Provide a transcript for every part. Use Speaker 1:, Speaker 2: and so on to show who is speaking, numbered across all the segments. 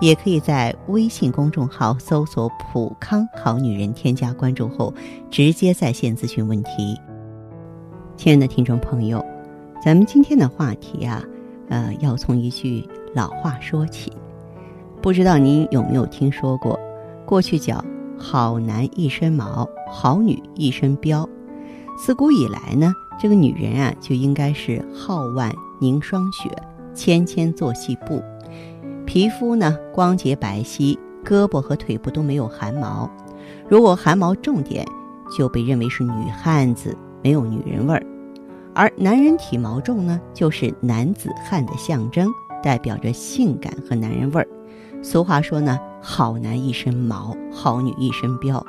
Speaker 1: 也可以在微信公众号搜索“普康好女人”，添加关注后直接在线咨询问题。亲爱的听众朋友，咱们今天的话题啊，呃，要从一句老话说起，不知道您有没有听说过？过去叫。好男一身毛，好女一身膘。自古以来呢，这个女人啊，就应该是皓腕凝霜雪，纤纤作细布，皮肤呢光洁白皙，胳膊和腿部都没有汗毛。如果汗毛重点，就被认为是女汉子，没有女人味儿。而男人体毛重呢，就是男子汉的象征，代表着性感和男人味儿。俗话说呢。好男一身毛，好女一身膘。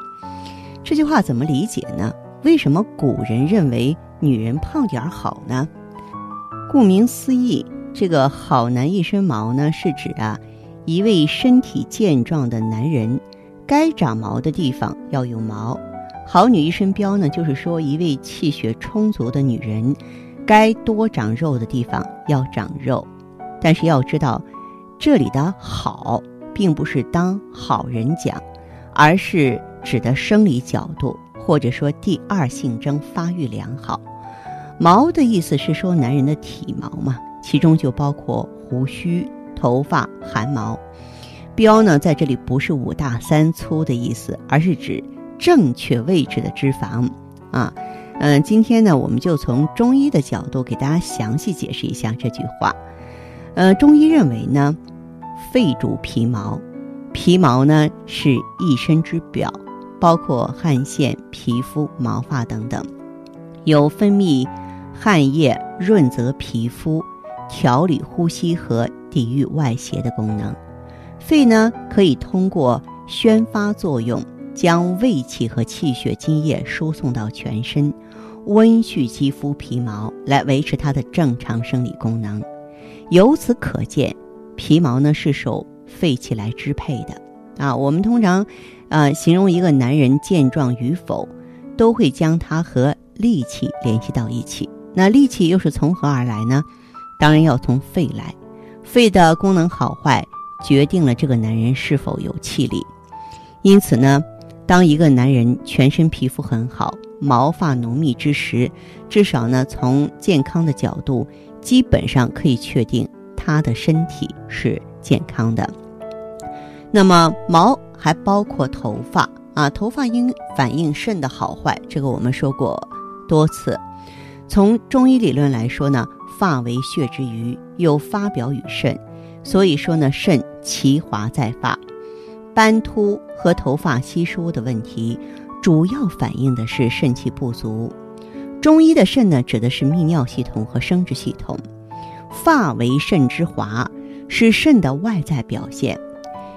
Speaker 1: 这句话怎么理解呢？为什么古人认为女人胖点儿好呢？顾名思义，这个好男一身毛呢，是指啊，一位身体健壮的男人，该长毛的地方要有毛；好女一身膘呢，就是说一位气血充足的女人，该多长肉的地方要长肉。但是要知道，这里的好。并不是当好人讲，而是指的生理角度，或者说第二性征发育良好。毛的意思是说男人的体毛嘛，其中就包括胡须、头发、汗毛。膘呢，在这里不是五大三粗的意思，而是指正确位置的脂肪啊。嗯，今天呢，我们就从中医的角度给大家详细解释一下这句话。呃，中医认为呢。肺主皮毛，皮毛呢是一身之表，包括汗腺、皮肤、毛发等等，有分泌汗液、润泽皮肤、调理呼吸和抵御外邪的功能。肺呢可以通过宣发作用，将胃气和气血津液输送到全身，温煦肌肤皮毛，来维持它的正常生理功能。由此可见。皮毛呢是受肺气来支配的，啊，我们通常，呃，形容一个男人健壮与否，都会将他和力气联系到一起。那力气又是从何而来呢？当然要从肺来，肺的功能好坏决定了这个男人是否有气力。因此呢，当一个男人全身皮肤很好、毛发浓密之时，至少呢，从健康的角度，基本上可以确定。他的身体是健康的。那么毛还包括头发啊，头发应反映肾的好坏，这个我们说过多次。从中医理论来说呢，发为血之余，又发表于肾，所以说呢，肾其华在发。斑秃和头发稀疏的问题，主要反映的是肾气不足。中医的肾呢，指的是泌尿系统和生殖系统。发为肾之华，是肾的外在表现。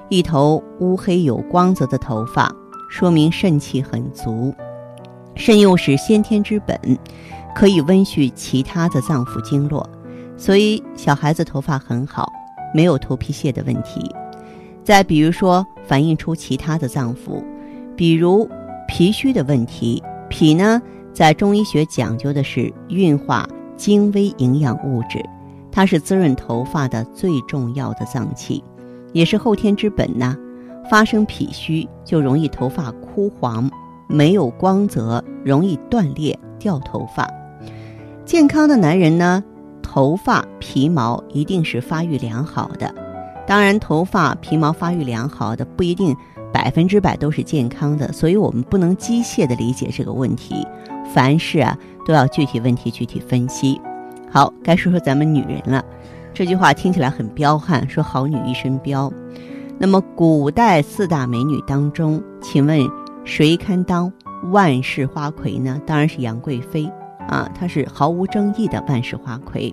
Speaker 1: 一头乌黑有光泽的头发，说明肾气很足。肾又是先天之本，可以温煦其他的脏腑经络，所以小孩子头发很好，没有头皮屑的问题。再比如说，反映出其他的脏腑，比如脾虚的问题。脾呢，在中医学讲究的是运化精微营养物质。它是滋润头发的最重要的脏器，也是后天之本呐。发生脾虚就容易头发枯黄，没有光泽，容易断裂掉头发。健康的男人呢，头发皮毛一定是发育良好的。当然，头发皮毛发育良好的不一定百分之百都是健康的，所以我们不能机械的理解这个问题。凡事啊，都要具体问题具体分析。好，该说说咱们女人了。这句话听起来很彪悍，说好女一身膘。那么，古代四大美女当中，请问谁堪当万世花魁呢？当然是杨贵妃啊，她是毫无争议的万世花魁。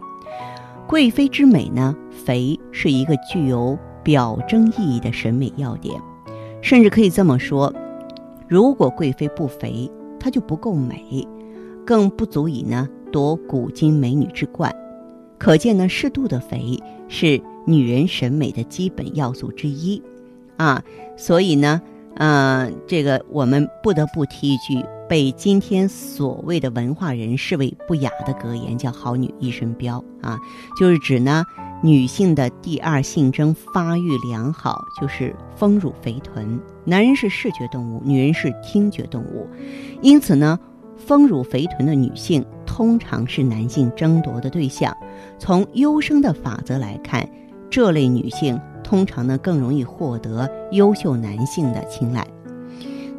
Speaker 1: 贵妃之美呢，肥是一个具有表征意义的审美要点，甚至可以这么说：如果贵妃不肥，她就不够美。更不足以呢夺古今美女之冠。可见呢，适度的肥是女人审美的基本要素之一，啊，所以呢，呃，这个我们不得不提一句被今天所谓的文化人视为不雅的格言，叫“好女一身膘”啊，就是指呢，女性的第二性征发育良好，就是丰乳肥臀。男人是视觉动物，女人是听觉动物，因此呢。丰乳肥臀的女性通常是男性争夺的对象。从优生的法则来看，这类女性通常呢更容易获得优秀男性的青睐。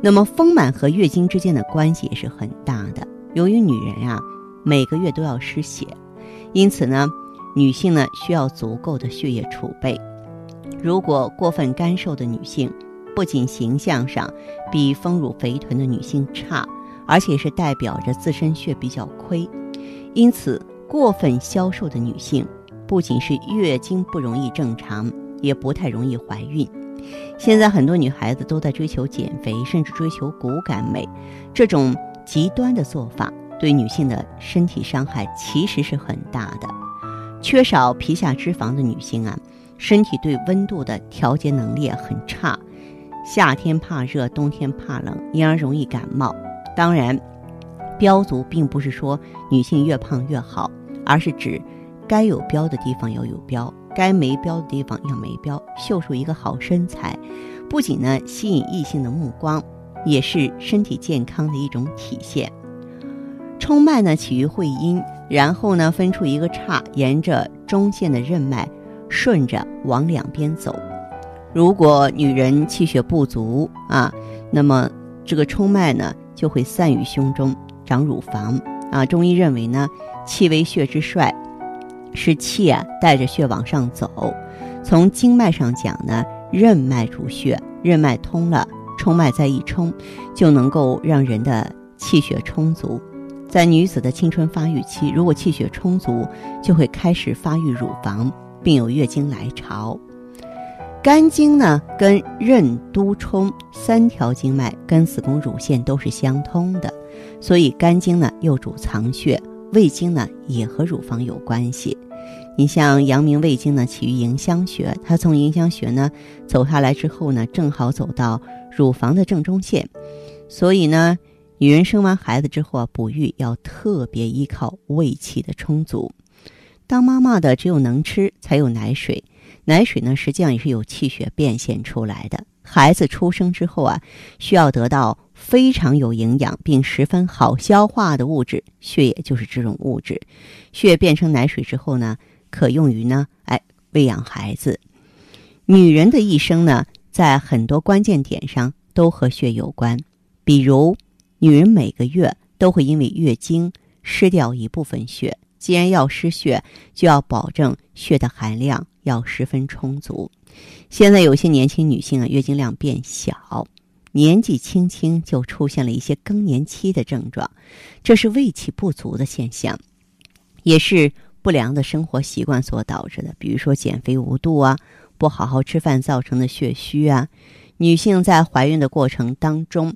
Speaker 1: 那么，丰满和月经之间的关系也是很大的。由于女人啊每个月都要失血，因此呢，女性呢需要足够的血液储备。如果过分干瘦的女性，不仅形象上比丰乳肥臀的女性差。而且是代表着自身血比较亏，因此过分消瘦的女性不仅是月经不容易正常，也不太容易怀孕。现在很多女孩子都在追求减肥，甚至追求骨感美，这种极端的做法对女性的身体伤害其实是很大的。缺少皮下脂肪的女性啊，身体对温度的调节能力很差，夏天怕热，冬天怕冷，因而容易感冒。当然，膘足并不是说女性越胖越好，而是指该有膘的地方要有膘，该没膘的地方要没膘，秀出一个好身材，不仅呢吸引异性的目光，也是身体健康的一种体现。冲脉呢起于会阴，然后呢分出一个叉，沿着中线的任脉顺着往两边走。如果女人气血不足啊，那么这个冲脉呢。就会散于胸中，长乳房啊。中医认为呢，气为血之帅，是气啊带着血往上走。从经脉上讲呢，任脉主血，任脉通了，冲脉再一冲，就能够让人的气血充足。在女子的青春发育期，如果气血充足，就会开始发育乳房，并有月经来潮。肝经呢，跟任督冲三条经脉跟子宫乳腺都是相通的，所以肝经呢又主藏血，胃经呢也和乳房有关系。你像阳明胃经呢起于迎香穴，它从迎香穴呢走下来之后呢，正好走到乳房的正中线，所以呢，女人生完孩子之后啊，哺育要特别依靠胃气的充足。当妈妈的只有能吃才有奶水。奶水呢，实际上也是有气血变现出来的。孩子出生之后啊，需要得到非常有营养并十分好消化的物质，血液就是这种物质。血变成奶水之后呢，可用于呢，哎，喂养孩子。女人的一生呢，在很多关键点上都和血有关，比如，女人每个月都会因为月经失掉一部分血。既然要失血，就要保证血的含量要十分充足。现在有些年轻女性啊，月经量变小，年纪轻轻就出现了一些更年期的症状，这是胃气不足的现象，也是不良的生活习惯所导致的。比如说减肥无度啊，不好好吃饭造成的血虚啊。女性在怀孕的过程当中，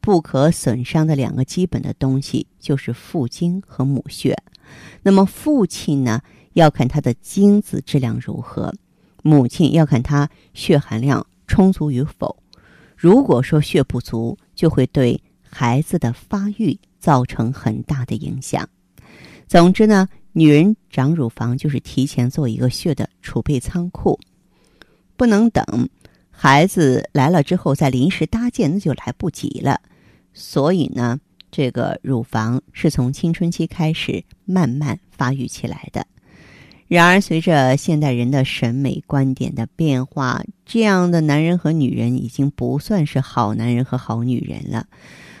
Speaker 1: 不可损伤的两个基本的东西就是父精和母血。那么父亲呢，要看他的精子质量如何；母亲要看他血含量充足与否。如果说血不足，就会对孩子的发育造成很大的影响。总之呢，女人长乳房就是提前做一个血的储备仓库，不能等孩子来了之后再临时搭建，那就来不及了。所以呢。这个乳房是从青春期开始慢慢发育起来的。然而，随着现代人的审美观点的变化，这样的男人和女人已经不算是好男人和好女人了。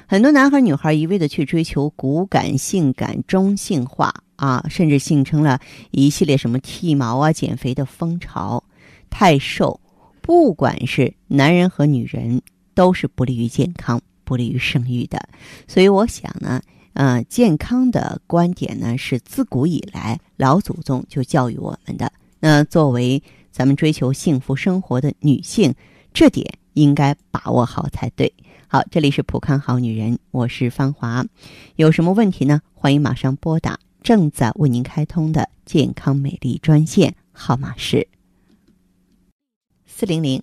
Speaker 1: 很多男孩女孩一味的去追求骨感、性感、中性化啊，甚至形成了一系列什么剃毛啊、减肥的风潮。太瘦，不管是男人和女人，都是不利于健康。不利于生育的，所以我想呢，呃，健康的观点呢是自古以来老祖宗就教育我们的。那作为咱们追求幸福生活的女性，这点应该把握好才对。好，这里是普康好女人，我是芳华。有什么问题呢？欢迎马上拨打正在为您开通的健康美丽专线，号码是四零零